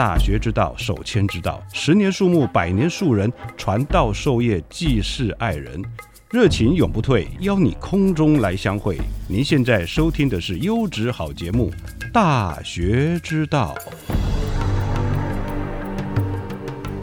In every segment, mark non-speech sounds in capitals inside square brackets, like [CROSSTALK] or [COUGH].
大学之道，守谦之道。十年树木，百年树人，传道授业，济世爱人，热情永不退。邀你空中来相会。您现在收听的是优质好节目《大学之道》。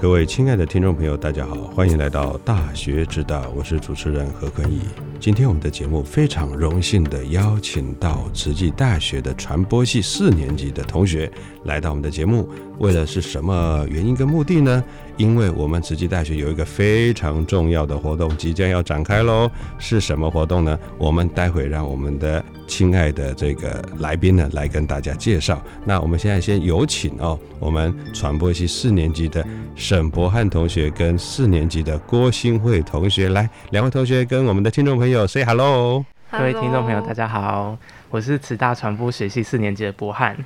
各位亲爱的听众朋友，大家好，欢迎来到《大学之道》，我是主持人何坤义。今天我们的节目非常荣幸的邀请到慈济大学的传播系四年级的同学来到我们的节目，为了是什么原因跟目的呢？因为我们慈济大学有一个非常重要的活动即将要展开喽，是什么活动呢？我们待会让我们的亲爱的这个来宾呢来跟大家介绍。那我们现在先有请哦，我们传播系四年级的沈博翰同学跟四年级的郭新慧同学来，两位同学跟我们的听众朋友 say hello。各位听众朋友，大家好，我是慈大传播学系四年级的博翰。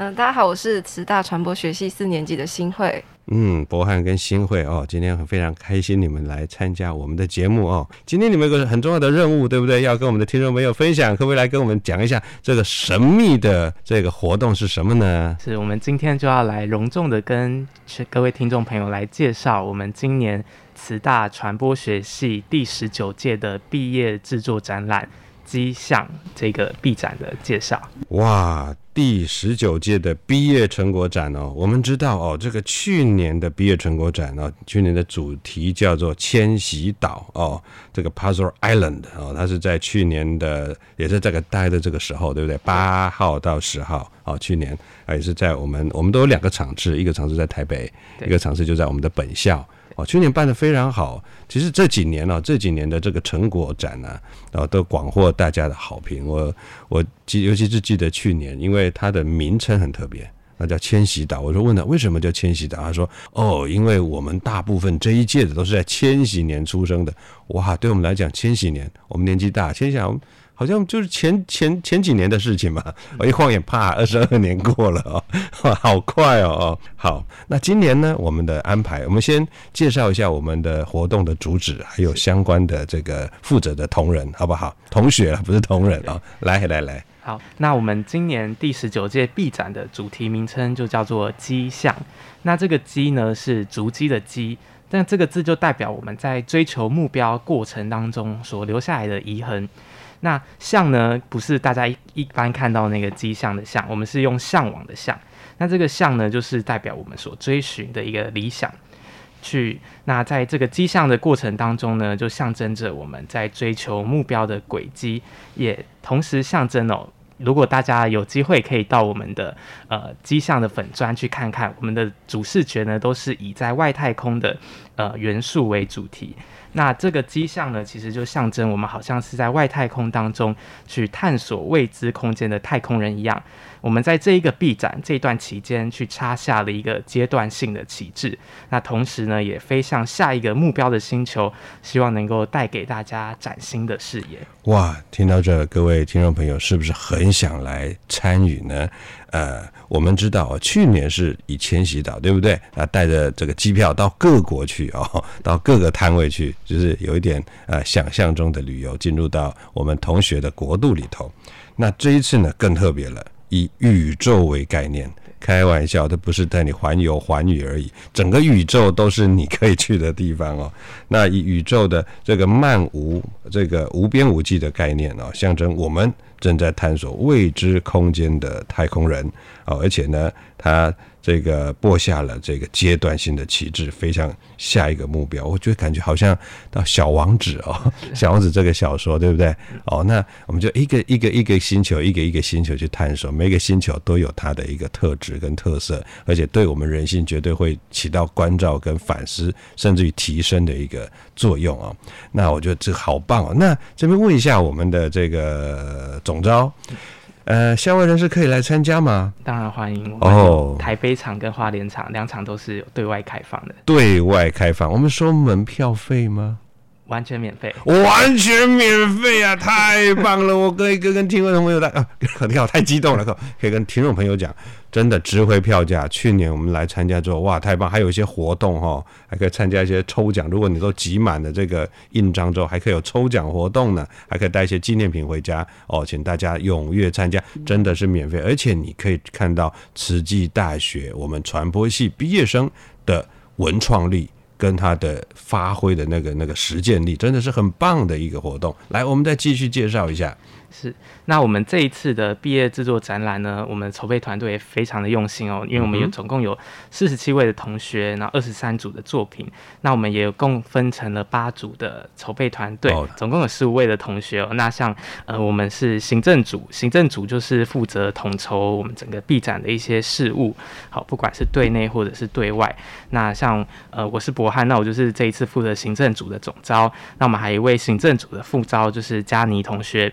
嗯，大家好，我是慈大传播学系四年级的新慧。嗯，博翰跟新慧哦，今天很非常开心你们来参加我们的节目哦。今天你们有个很重要的任务，对不对？要跟我们的听众朋友分享，可不可以来跟我们讲一下这个神秘的这个活动是什么呢？是我们今天就要来隆重的跟各位听众朋友来介绍我们今年慈大传播学系第十九届的毕业制作展览。机象这个 B 展的介绍哇，第十九届的毕业成果展哦，我们知道哦，这个去年的毕业成果展哦，去年的主题叫做千禧岛哦，这个 Puzzle Island 哦，它是在去年的，也是这个待的这个时候，对不对？八号到十号哦，去年啊也是在我们，我们都有两个场次，一个场次在台北，一个场次就在我们的本校。哦，去年办的非常好。其实这几年呢，这几年的这个成果展呢，然后都广获大家的好评。我我记，尤其是记得去年，因为它的名称很特别，那叫千禧岛。我说问他为什么叫千禧岛，他说哦，因为我们大部分这一届的都是在千禧年出生的。哇，对我们来讲，千禧年我们年纪大，千禧。好像就是前前前几年的事情嘛，我一晃眼，啪，二十二年过了哦，[LAUGHS] 好快哦哦。好，那今年呢，我们的安排，我们先介绍一下我们的活动的主旨，还有相关的这个负责的同仁，好不好？同学不是同仁啊，来来来。好，那我们今年第十九届 B 展的主题名称就叫做“鸡象”。那这个“鸡”呢，是足迹的“鸡”，但这个字就代表我们在追求目标过程当中所留下来的遗痕。那向呢，不是大家一一般看到那个迹象的向，我们是用向往的向。那这个向呢，就是代表我们所追寻的一个理想。去那在这个迹象的过程当中呢，就象征着我们在追求目标的轨迹，也同时象征哦，如果大家有机会可以到我们的呃机象的粉砖去看看，我们的主视觉呢，都是以在外太空的呃元素为主题。那这个机象呢，其实就象征我们好像是在外太空当中去探索未知空间的太空人一样。我们在这一个 B 展这段期间，去插下了一个阶段性的旗帜。那同时呢，也飞向下一个目标的星球，希望能够带给大家崭新的视野。哇，听到这，各位听众朋友是不是很想来参与呢？呃，我们知道去年是以千禧岛，对不对？啊，带着这个机票到各国去哦，[LAUGHS] 到各个摊位去，就是有一点呃想象中的旅游，进入到我们同学的国度里头。那这一次呢，更特别了，以宇宙为概念，开玩笑，它不是带你环游环宇而已，整个宇宙都是你可以去的地方哦。[LAUGHS] 那以宇宙的这个漫无这个无边无际的概念哦，象征我们正在探索未知空间的太空人哦，而且呢，它。这个播下了这个阶段性的旗帜，飞向下一个目标。我觉得感觉好像到小王子哦，小王子这个小说对不对？哦，那我们就一个一个一个星球，一个一个星球去探索，每个星球都有它的一个特质跟特色，而且对我们人性绝对会起到关照跟反思，甚至于提升的一个作用啊。那我觉得这好棒哦。那这边问一下我们的这个总招。呃，校外人士可以来参加吗？当然欢迎哦。台北场跟花莲场两场都是对外开放的。对外开放，我们收门票费吗？完全免费，完全免费啊！太棒了，我可以跟跟听众朋友的啊，你看我太激动了，可可以跟听众朋友讲，真的值回票价。去年我们来参加之后，哇，太棒！还有一些活动哈，还可以参加一些抽奖。如果你都集满了这个印章之后，还可以有抽奖活动呢，还可以带一些纪念品回家哦。请大家踊跃参加，真的是免费，而且你可以看到慈济大学我们传播系毕业生的文创力。跟他的发挥的那个那个实践力，真的是很棒的一个活动。来，我们再继续介绍一下。是，那我们这一次的毕业制作展览呢，我们筹备团队也非常的用心哦，因为我们有总共有四十七位的同学，然后二十三组的作品，那我们也有共分成了八组的筹备团队，总共有十五位的同学哦。那像呃，我们是行政组，行政组就是负责统筹我们整个 B 展的一些事务，好，不管是对内或者是对外。那像呃，我是博翰，那我就是这一次负责行政组的总招。那我们还有一位行政组的副招，就是佳妮同学。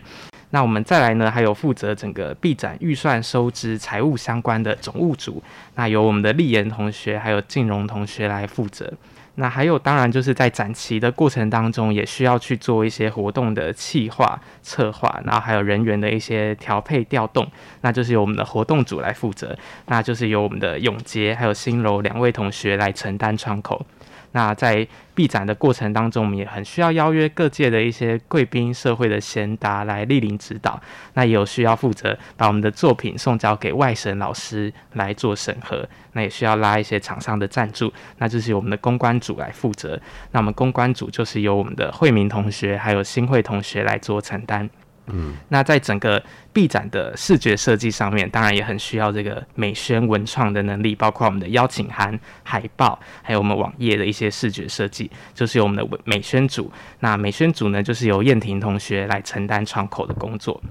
那我们再来呢，还有负责整个 B 展预算收支、财务相关的总务组，那由我们的立言同学还有静荣同学来负责。那还有，当然就是在展期的过程当中，也需要去做一些活动的企划、策划，然后还有人员的一些调配调动，那就是由我们的活动组来负责，那就是由我们的永杰还有新柔两位同学来承担窗口。那在闭展的过程当中，我们也很需要邀约各界的一些贵宾、社会的贤达来莅临指导。那也有需要负责把我们的作品送交给外省老师来做审核。那也需要拉一些厂商的赞助，那就是由我们的公关组来负责。那我们公关组就是由我们的惠民同学还有新会同学来做承担。嗯，那在整个 B 展的视觉设计上面，当然也很需要这个美宣文创的能力，包括我们的邀请函、海报，还有我们网页的一些视觉设计，就是由我们的美宣组。那美宣组呢，就是由燕婷同学来承担窗口的工作。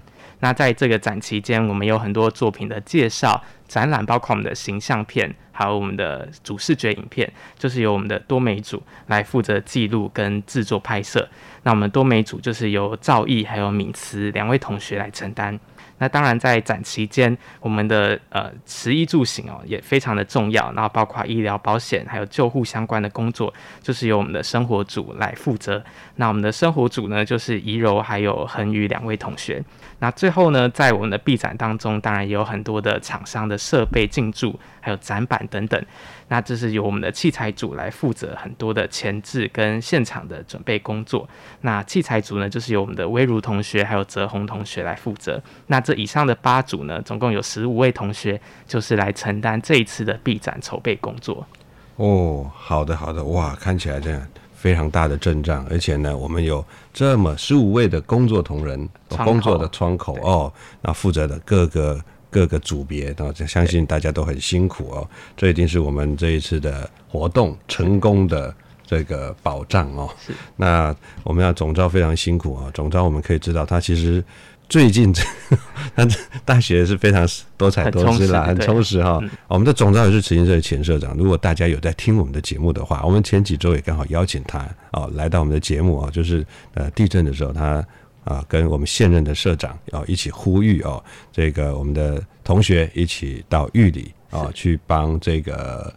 那在这个展期间，我们有很多作品的介绍、展览，包括我们的形象片，还有我们的主视觉影片，就是由我们的多媒组来负责记录跟制作拍摄。那我们多媒组就是由赵毅还有敏慈两位同学来承担。那当然，在展期间，我们的呃食衣住行哦也非常的重要，然后包括医疗保险还有救护相关的工作，就是由我们的生活组来负责。那我们的生活组呢，就是怡柔还有恒宇两位同学。那最后呢，在我们的 B 展当中，当然也有很多的厂商的设备进驻，还有展板等等。那这是由我们的器材组来负责很多的前置跟现场的准备工作。那器材组呢，就是由我们的微如同学还有泽宏同学来负责。那这以上的八组呢，总共有十五位同学，就是来承担这一次的闭展筹备工作。哦，好的好的，哇，看起来这样非常大的阵仗，而且呢，我们有这么十五位的工作同仁，工作的窗口哦，那负责的各个。各个组别，那相信大家都很辛苦哦。这一定是我们这一次的活动成功的这个保障哦。是。那我们要总招非常辛苦啊。总招我们可以知道，他其实最近 [LAUGHS] 他大学是非常多彩多姿啦，很充实哈。我们的总招也是慈心社的前社长。如果大家有在听我们的节目的话，我们前几周也刚好邀请他哦来到我们的节目啊，就是呃地震的时候他。啊，跟我们现任的社长要一起呼吁哦，这个我们的同学一起到玉里啊，去帮这个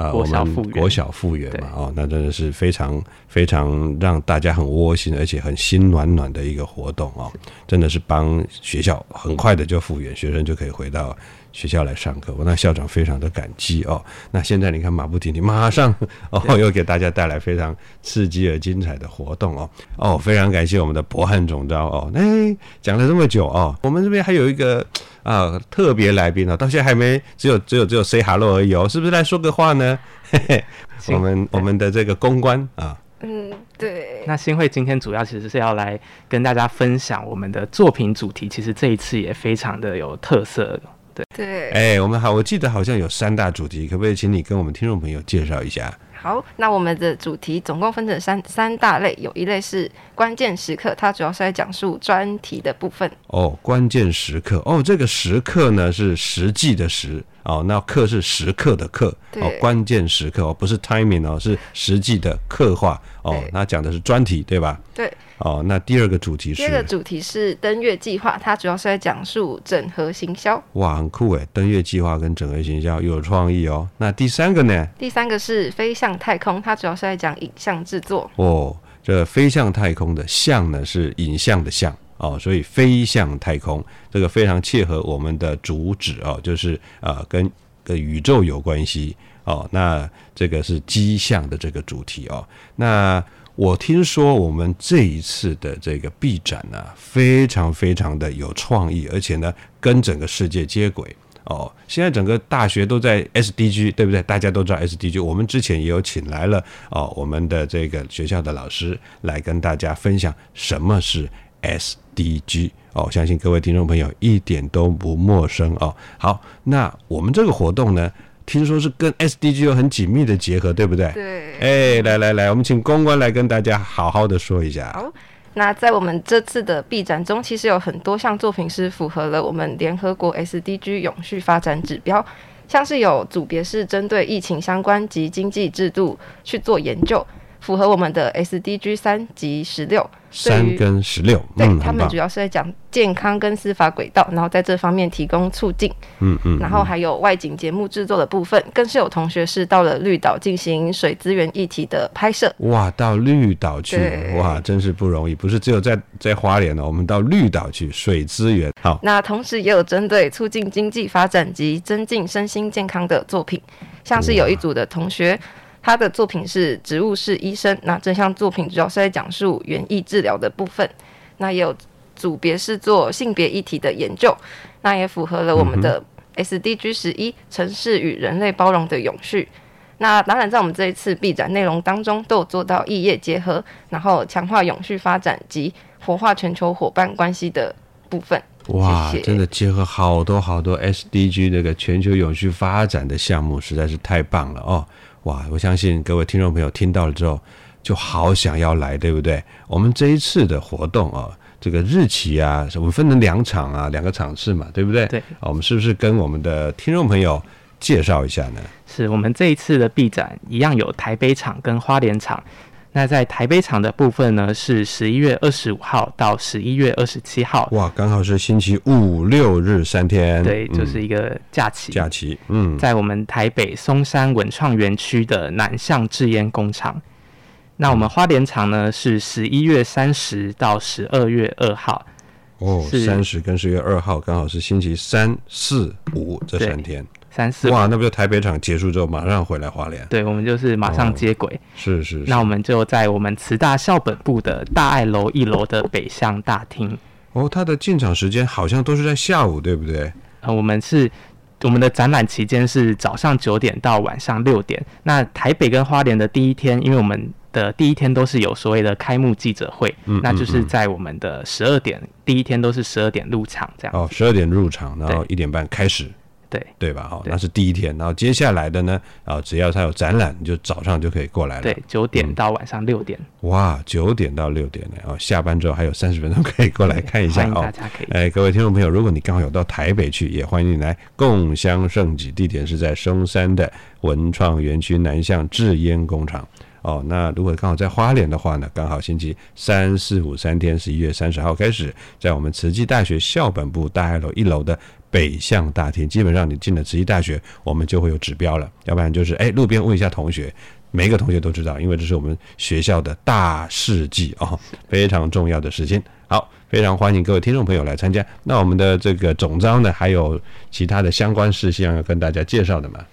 呃我们国小复原嘛，哦，那真的是非常非常让大家很窝心，而且很心暖暖的一个活动哦，真的是帮学校很快的就复原，学生就可以回到学校来上课，我那校长非常的感激哦。那现在你看马不停蹄，马上 [LAUGHS] 哦又给大家带来非常刺激而精彩的活动哦哦，非常感谢我们的博汉总招哦，哎讲了这么久哦，我们这边还有一个啊特别来宾哦，到现在还没只有只有只有 say hello 而已哦，是不是来说个话呢？[LAUGHS] 嘿嘿，我们我们的这个公关啊。嗯，对。那新会今天主要其实是要来跟大家分享我们的作品主题，其实这一次也非常的有特色。对对。哎，我们好，我记得好像有三大主题，可不可以请你跟我们听众朋友介绍一下？好，那我们的主题总共分成三三大类，有一类是关键时刻，它主要是在讲述专题的部分。哦，关键时刻，哦，这个时刻呢是实际的时，哦，那刻是时刻的刻，哦，关键时刻哦，不是 timing 哦，是实际的刻画，哦，那讲的是专题，对吧？对。哦，那第二个主题是？第二个主题是登月计划，它主要是在讲述整合行销。哇，很酷诶，登月计划跟整合行销又有创意哦。那第三个呢？第三个是飞向太空，它主要是在讲影像制作。哦，这飞向太空的像呢是影像的像哦，所以飞向太空这个非常切合我们的主旨哦，就是啊跟跟宇宙有关系哦。那这个是机象的这个主题哦，那。我听说我们这一次的这个 B 展呢，非常非常的有创意，而且呢，跟整个世界接轨哦。现在整个大学都在 SDG，对不对？大家都知道 SDG。我们之前也有请来了哦，我们的这个学校的老师来跟大家分享什么是 SDG 哦。相信各位听众朋友一点都不陌生哦。好，那我们这个活动呢？听说是跟 SDG 有很紧密的结合，对不对？对。哎，来来来，我们请公关来跟大家好好的说一下。好，那在我们这次的 B 展中，其实有很多项作品是符合了我们联合国 SDG 永续发展指标，像是有组别是针对疫情相关及经济制度去做研究。符合我们的 SDG 三及十六，三跟十六，对他们主要是在讲健康跟司法轨道，然后在这方面提供促进，嗯嗯，然后还有外景节目制作的部分，更是有同学是到了绿岛进行水资源议题的拍摄。哇，到绿岛去，哇，真是不容易，不是只有在在花莲哦，我们到绿岛去水资源。好，那同时也有针对促进经济发展及增进身心健康的作品，像是有一组的同学。他的作品是植物是医生，那这项作品主要是在讲述园艺治疗的部分。那也有组别是做性别议题的研究，那也符合了我们的 SDG 十一城市与人类包容的永续。那当然，在我们这一次 B 展内容当中，都有做到异业结合，然后强化永续发展及活化全球伙伴关系的部分。哇，真的结合好多好多 SDG 这个全球永续发展的项目，实在是太棒了哦。哇，我相信各位听众朋友听到了之后，就好想要来，对不对？我们这一次的活动啊，这个日期啊，我们分成两场啊，两个场次嘛，对不对？对。我们是不是跟我们的听众朋友介绍一下呢？是我们这一次的 B 展一样有台北场跟花莲场。那在台北场的部分呢，是十一月二十五号到十一月二十七号。哇，刚好是星期五六日三天。对，就是一个假期。假期，嗯，在我们台北松山文创园区的南向制烟工厂。那我们花莲场呢，是十一月三十到十二月二号。哦，三十跟十月二号刚好是星期三四五这三天。三四哇，那不就台北场结束之后马上回来花莲？对，我们就是马上接轨。是是。那我们就在我们慈大校本部的大爱楼一楼的北向大厅。哦，它的进场时间好像都是在下午，对不对？呃，我们是我们的展览期间是早上九点到晚上六点。那台北跟花莲的第一天，因为我们的第一天都是有所谓的开幕记者会，嗯那就是在我们的十二点第一天都是十二点入场这样。哦，十二点入场，然后一点半开始。对对吧？好，那是第一天，然后接下来的呢？啊，只要他有展览，你就早上就可以过来了。对，九点到晚上六点。哇，九点到六点呢？哦，下班之后还有三十分钟可以过来看一下哦。大家可以。哎，各位听众朋友，如果你刚好有到台北去，也欢迎你来共襄盛举。地点是在松山的文创园区南向制烟工厂。哦，那如果刚好在花莲的话呢，刚好星期三四五三天，十一月三十号开始，在我们慈济大学校本部大二楼一楼的北向大厅，基本上你进了慈溪大学，我们就会有指标了。要不然就是哎，路边问一下同学，每一个同学都知道，因为这是我们学校的大事记啊，非常重要的事情。好，非常欢迎各位听众朋友来参加。那我们的这个总章呢，还有其他的相关事项要跟大家介绍的吗？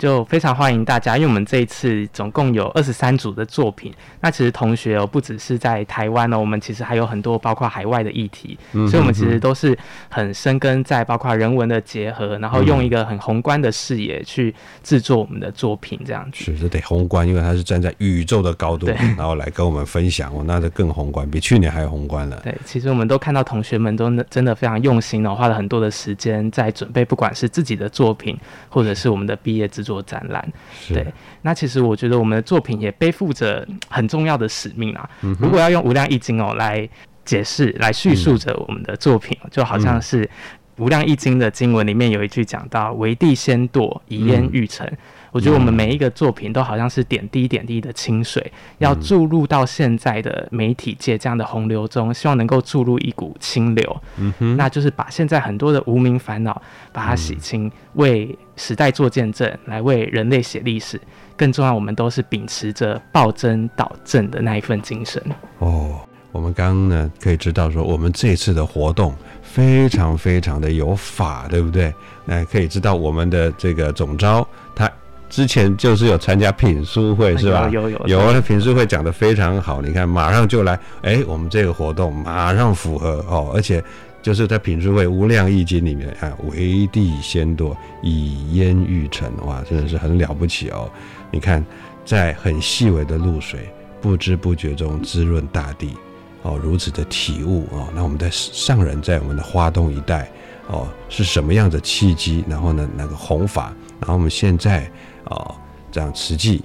就非常欢迎大家，因为我们这一次总共有二十三组的作品。那其实同学哦，不只是在台湾哦，我们其实还有很多包括海外的议题，所以我们其实都是很深耕在包括人文的结合，然后用一个很宏观的视野去制作我们的作品，这样子。是，这得宏观，因为它是站在宇宙的高度，然后来跟我们分享哦，那就更宏观，比去年还宏观了。对，其实我们都看到同学们都真的非常用心哦，花了很多的时间在准备，不管是自己的作品，或者是我们的毕业制作。做展览，对，那其实我觉得我们的作品也背负着很重要的使命啊。如果要用《无量易经》哦来解释、来叙述着我们的作品，就好像是《无量易经》的经文里面有一句讲到“为地先堕，以焉欲成”。我觉得我们每一个作品都好像是点滴点滴的清水，要注入到现在的媒体界这样的洪流中，希望能够注入一股清流。嗯哼，那就是把现在很多的无名烦恼把它洗清，为时代做见证，来为人类写历史。更重要，我们都是秉持着暴真导正的那一份精神。哦，我们刚刚呢可以知道说，我们这次的活动非常非常的有法，对不对？那可以知道我们的这个总招他。之前就是有参加品书会是吧？有有有，那品书会讲的非常好，你看马上就来，哎，我们这个活动马上符合哦，而且就是在品书会无量易经里面啊，为地先堕，以烟欲成，哇，真的是很了不起哦。你看，在很细微的露水，不知不觉中滋润大地，哦，如此的体悟哦。那我们在上人在我们的花东一带哦，是什么样的契机？然后呢，那个弘法，然后我们现在。哦，这样实际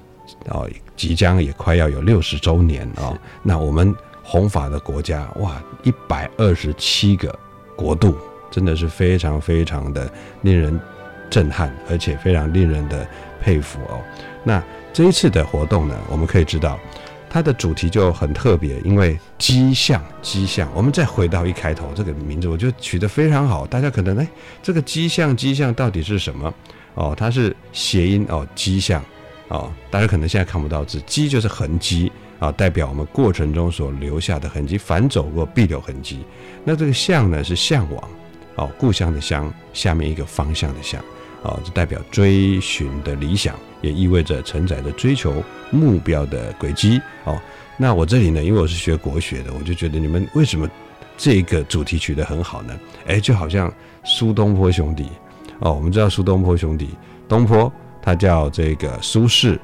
哦，即将也快要有六十周年哦。那我们弘法的国家哇，一百二十七个国度，真的是非常非常的令人震撼，而且非常令人的佩服哦。那这一次的活动呢，我们可以知道它的主题就很特别，因为机象机象。我们再回到一开头这个名字，我觉得取得非常好。大家可能哎，这个机象机象到底是什么？哦，它是谐音哦，迹象哦，大家可能现在看不到字，迹就是痕迹啊，代表我们过程中所留下的痕迹，反走过必留痕迹。那这个向呢是向往哦，故乡的乡下面一个方向的向哦，这代表追寻的理想，也意味着承载着追求目标的轨迹哦。那我这里呢，因为我是学国学的，我就觉得你们为什么这个主题取得很好呢？哎，就好像苏东坡兄弟。哦，我们知道苏东坡兄弟，东坡他叫这个苏轼，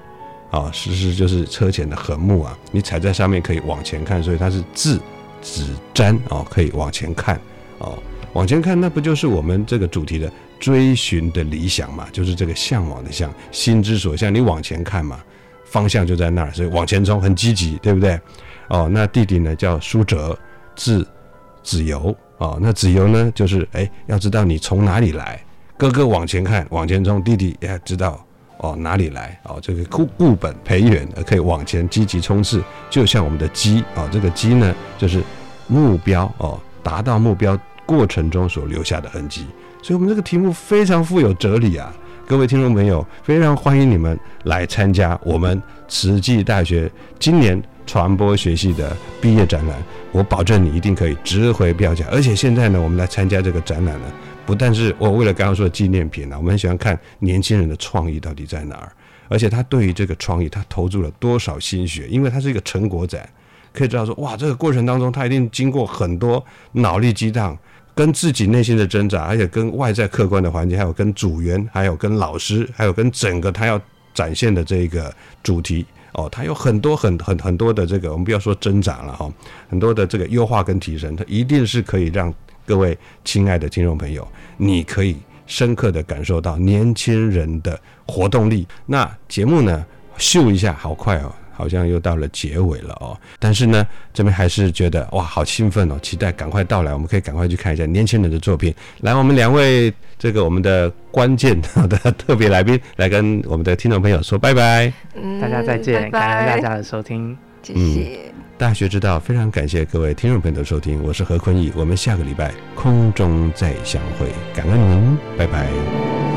啊，轼轼就是车前的横木啊，你踩在上面可以往前看，所以它是字指瞻哦，可以往前看哦，往前看那不就是我们这个主题的追寻的理想嘛，就是这个向往的向，心之所向，你往前看嘛，方向就在那儿，所以往前冲很积极，对不对？哦，那弟弟呢叫苏辙，字子由，哦，那子由呢就是哎，要知道你从哪里来。哥哥往前看，往前冲，弟弟也知道哦哪里来哦，这个固固本培元，可以往前积极冲刺，就像我们的鸡哦，这个鸡呢就是目标哦，达到目标过程中所留下的痕迹，所以我们这个题目非常富有哲理啊！各位听众朋友，非常欢迎你们来参加我们慈济大学今年传播学系的毕业展览，我保证你一定可以值回票价，而且现在呢，我们来参加这个展览呢。不但是我为了刚刚说的纪念品呢，我们很喜欢看年轻人的创意到底在哪儿，而且他对于这个创意他投注了多少心血，因为它是一个成果展，可以知道说哇，这个过程当中他一定经过很多脑力激荡，跟自己内心的挣扎，而且跟外在客观的环境，还有跟组员，还有跟老师，还有跟整个他要展现的这个主题哦，他有很多很很很多的这个，我们不要说挣扎了哈，很多的这个优化跟提升，它一定是可以让。各位亲爱的听众朋友，你可以深刻的感受到年轻人的活动力。那节目呢，秀一下，好快哦，好像又到了结尾了哦。但是呢，这边还是觉得哇，好兴奋哦，期待赶快到来，我们可以赶快去看一下年轻人的作品。来，我们两位这个我们的关键的特别来宾，来跟我们的听众朋友说拜拜，大家再见，感恩大家的收听，谢谢。大学之道，非常感谢各位听众朋友的收听，我是何坤义，我们下个礼拜空中再相会，感恩您，拜拜。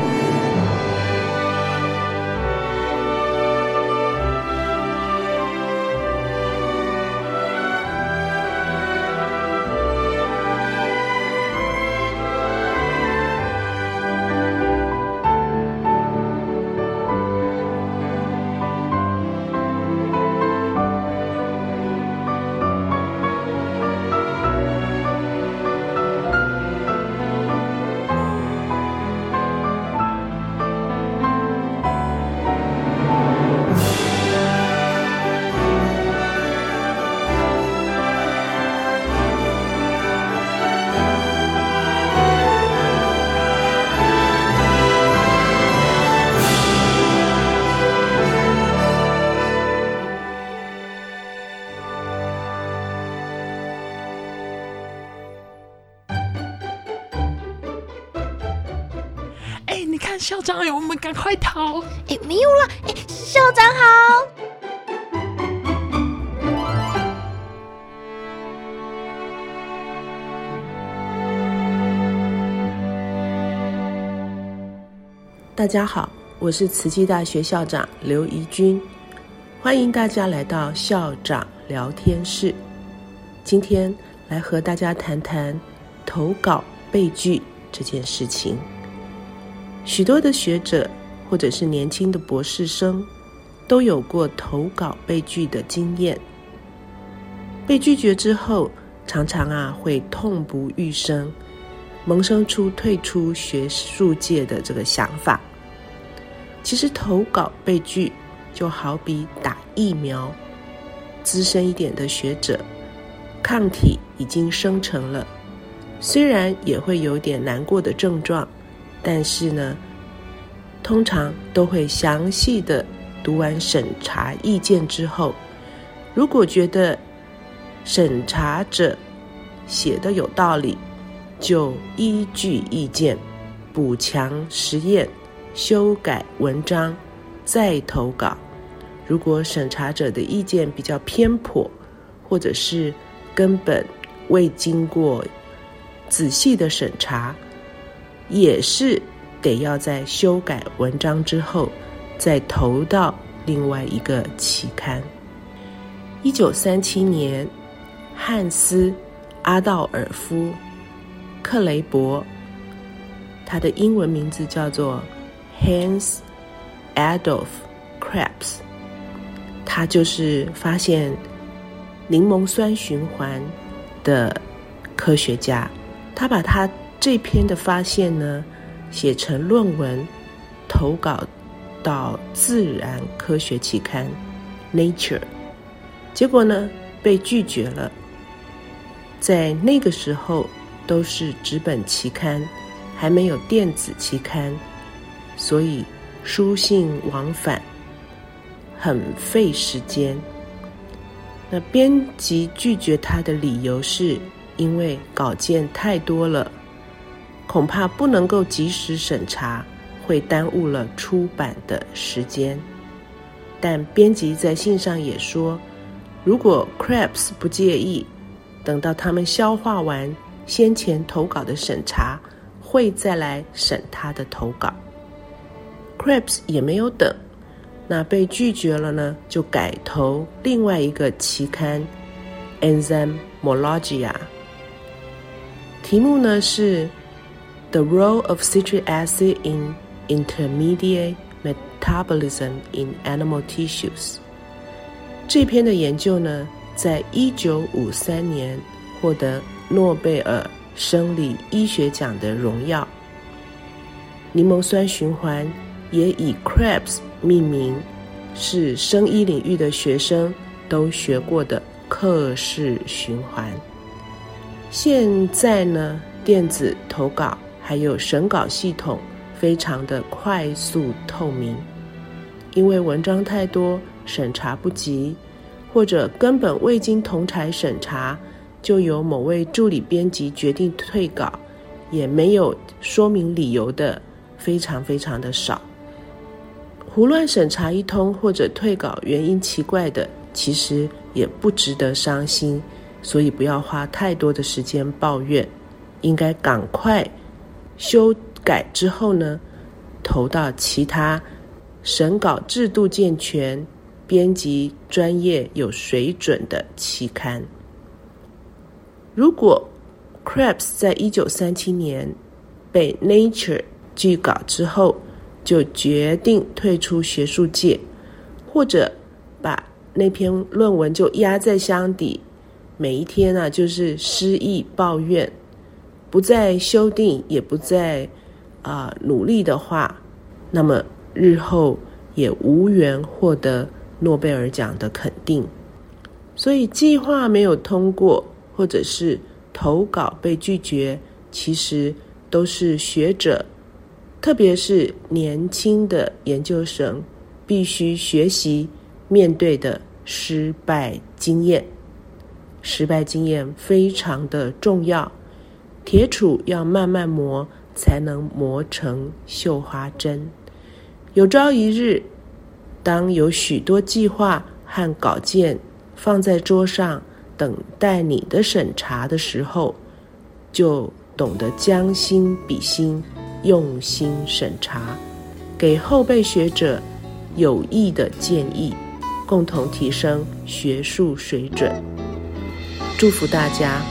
看校长哎，我们赶快逃！哎，没有了，哎，校长好。大家好，我是慈济大学校长刘怡君，欢迎大家来到校长聊天室。今天来和大家谈谈投稿被拒这件事情。许多的学者或者是年轻的博士生都有过投稿被拒的经验。被拒绝之后，常常啊会痛不欲生。萌生出退出学术界的这个想法。其实投稿被拒，就好比打疫苗，资深一点的学者，抗体已经生成了，虽然也会有点难过的症状，但是呢，通常都会详细的读完审查意见之后，如果觉得审查者写的有道理。就依据意见补强实验、修改文章，再投稿。如果审查者的意见比较偏颇，或者是根本未经过仔细的审查，也是得要在修改文章之后再投到另外一个期刊。一九三七年，汉斯·阿道尔夫。克雷伯，他的英文名字叫做 Hans Adolf Krebs，他就是发现柠檬酸循环的科学家。他把他这篇的发现呢写成论文，投稿到自然科学期刊 Nature，结果呢被拒绝了。在那个时候。都是纸本期刊，还没有电子期刊，所以书信往返很费时间。那编辑拒绝他的理由是因为稿件太多了，恐怕不能够及时审查，会耽误了出版的时间。但编辑在信上也说，如果 Crabs 不介意，等到他们消化完。先前投稿的审查会再来审他的投稿，Krebs 也没有等，那被拒绝了呢，就改投另外一个期刊《Enzymologia》，题目呢是《The Role of Citric Acid in Intermediate Metabolism in Animal Tissues》。这篇的研究呢，在一九五三年获得。诺贝尔生理医学奖的荣耀。柠檬酸循环也以 Krebs 命名，是生医领域的学生都学过的克氏循环。现在呢，电子投稿还有审稿系统非常的快速透明，因为文章太多，审查不及，或者根本未经同台审查。就由某位助理编辑决定退稿，也没有说明理由的，非常非常的少。胡乱审查一通或者退稿原因奇怪的，其实也不值得伤心，所以不要花太多的时间抱怨，应该赶快修改之后呢，投到其他审稿制度健全、编辑专业有水准的期刊。如果 Krebs 在一九三七年被 Nature 拒稿之后，就决定退出学术界，或者把那篇论文就压在箱底，每一天啊就是失意抱怨，不再修订，也不再啊努力的话，那么日后也无缘获得诺贝尔奖的肯定。所以计划没有通过。或者是投稿被拒绝，其实都是学者，特别是年轻的研究生，必须学习面对的失败经验。失败经验非常的重要，铁杵要慢慢磨，才能磨成绣花针。有朝一日，当有许多计划和稿件放在桌上等待你的审查的时候，就懂得将心比心，用心审查，给后辈学者有益的建议，共同提升学术水准。祝福大家！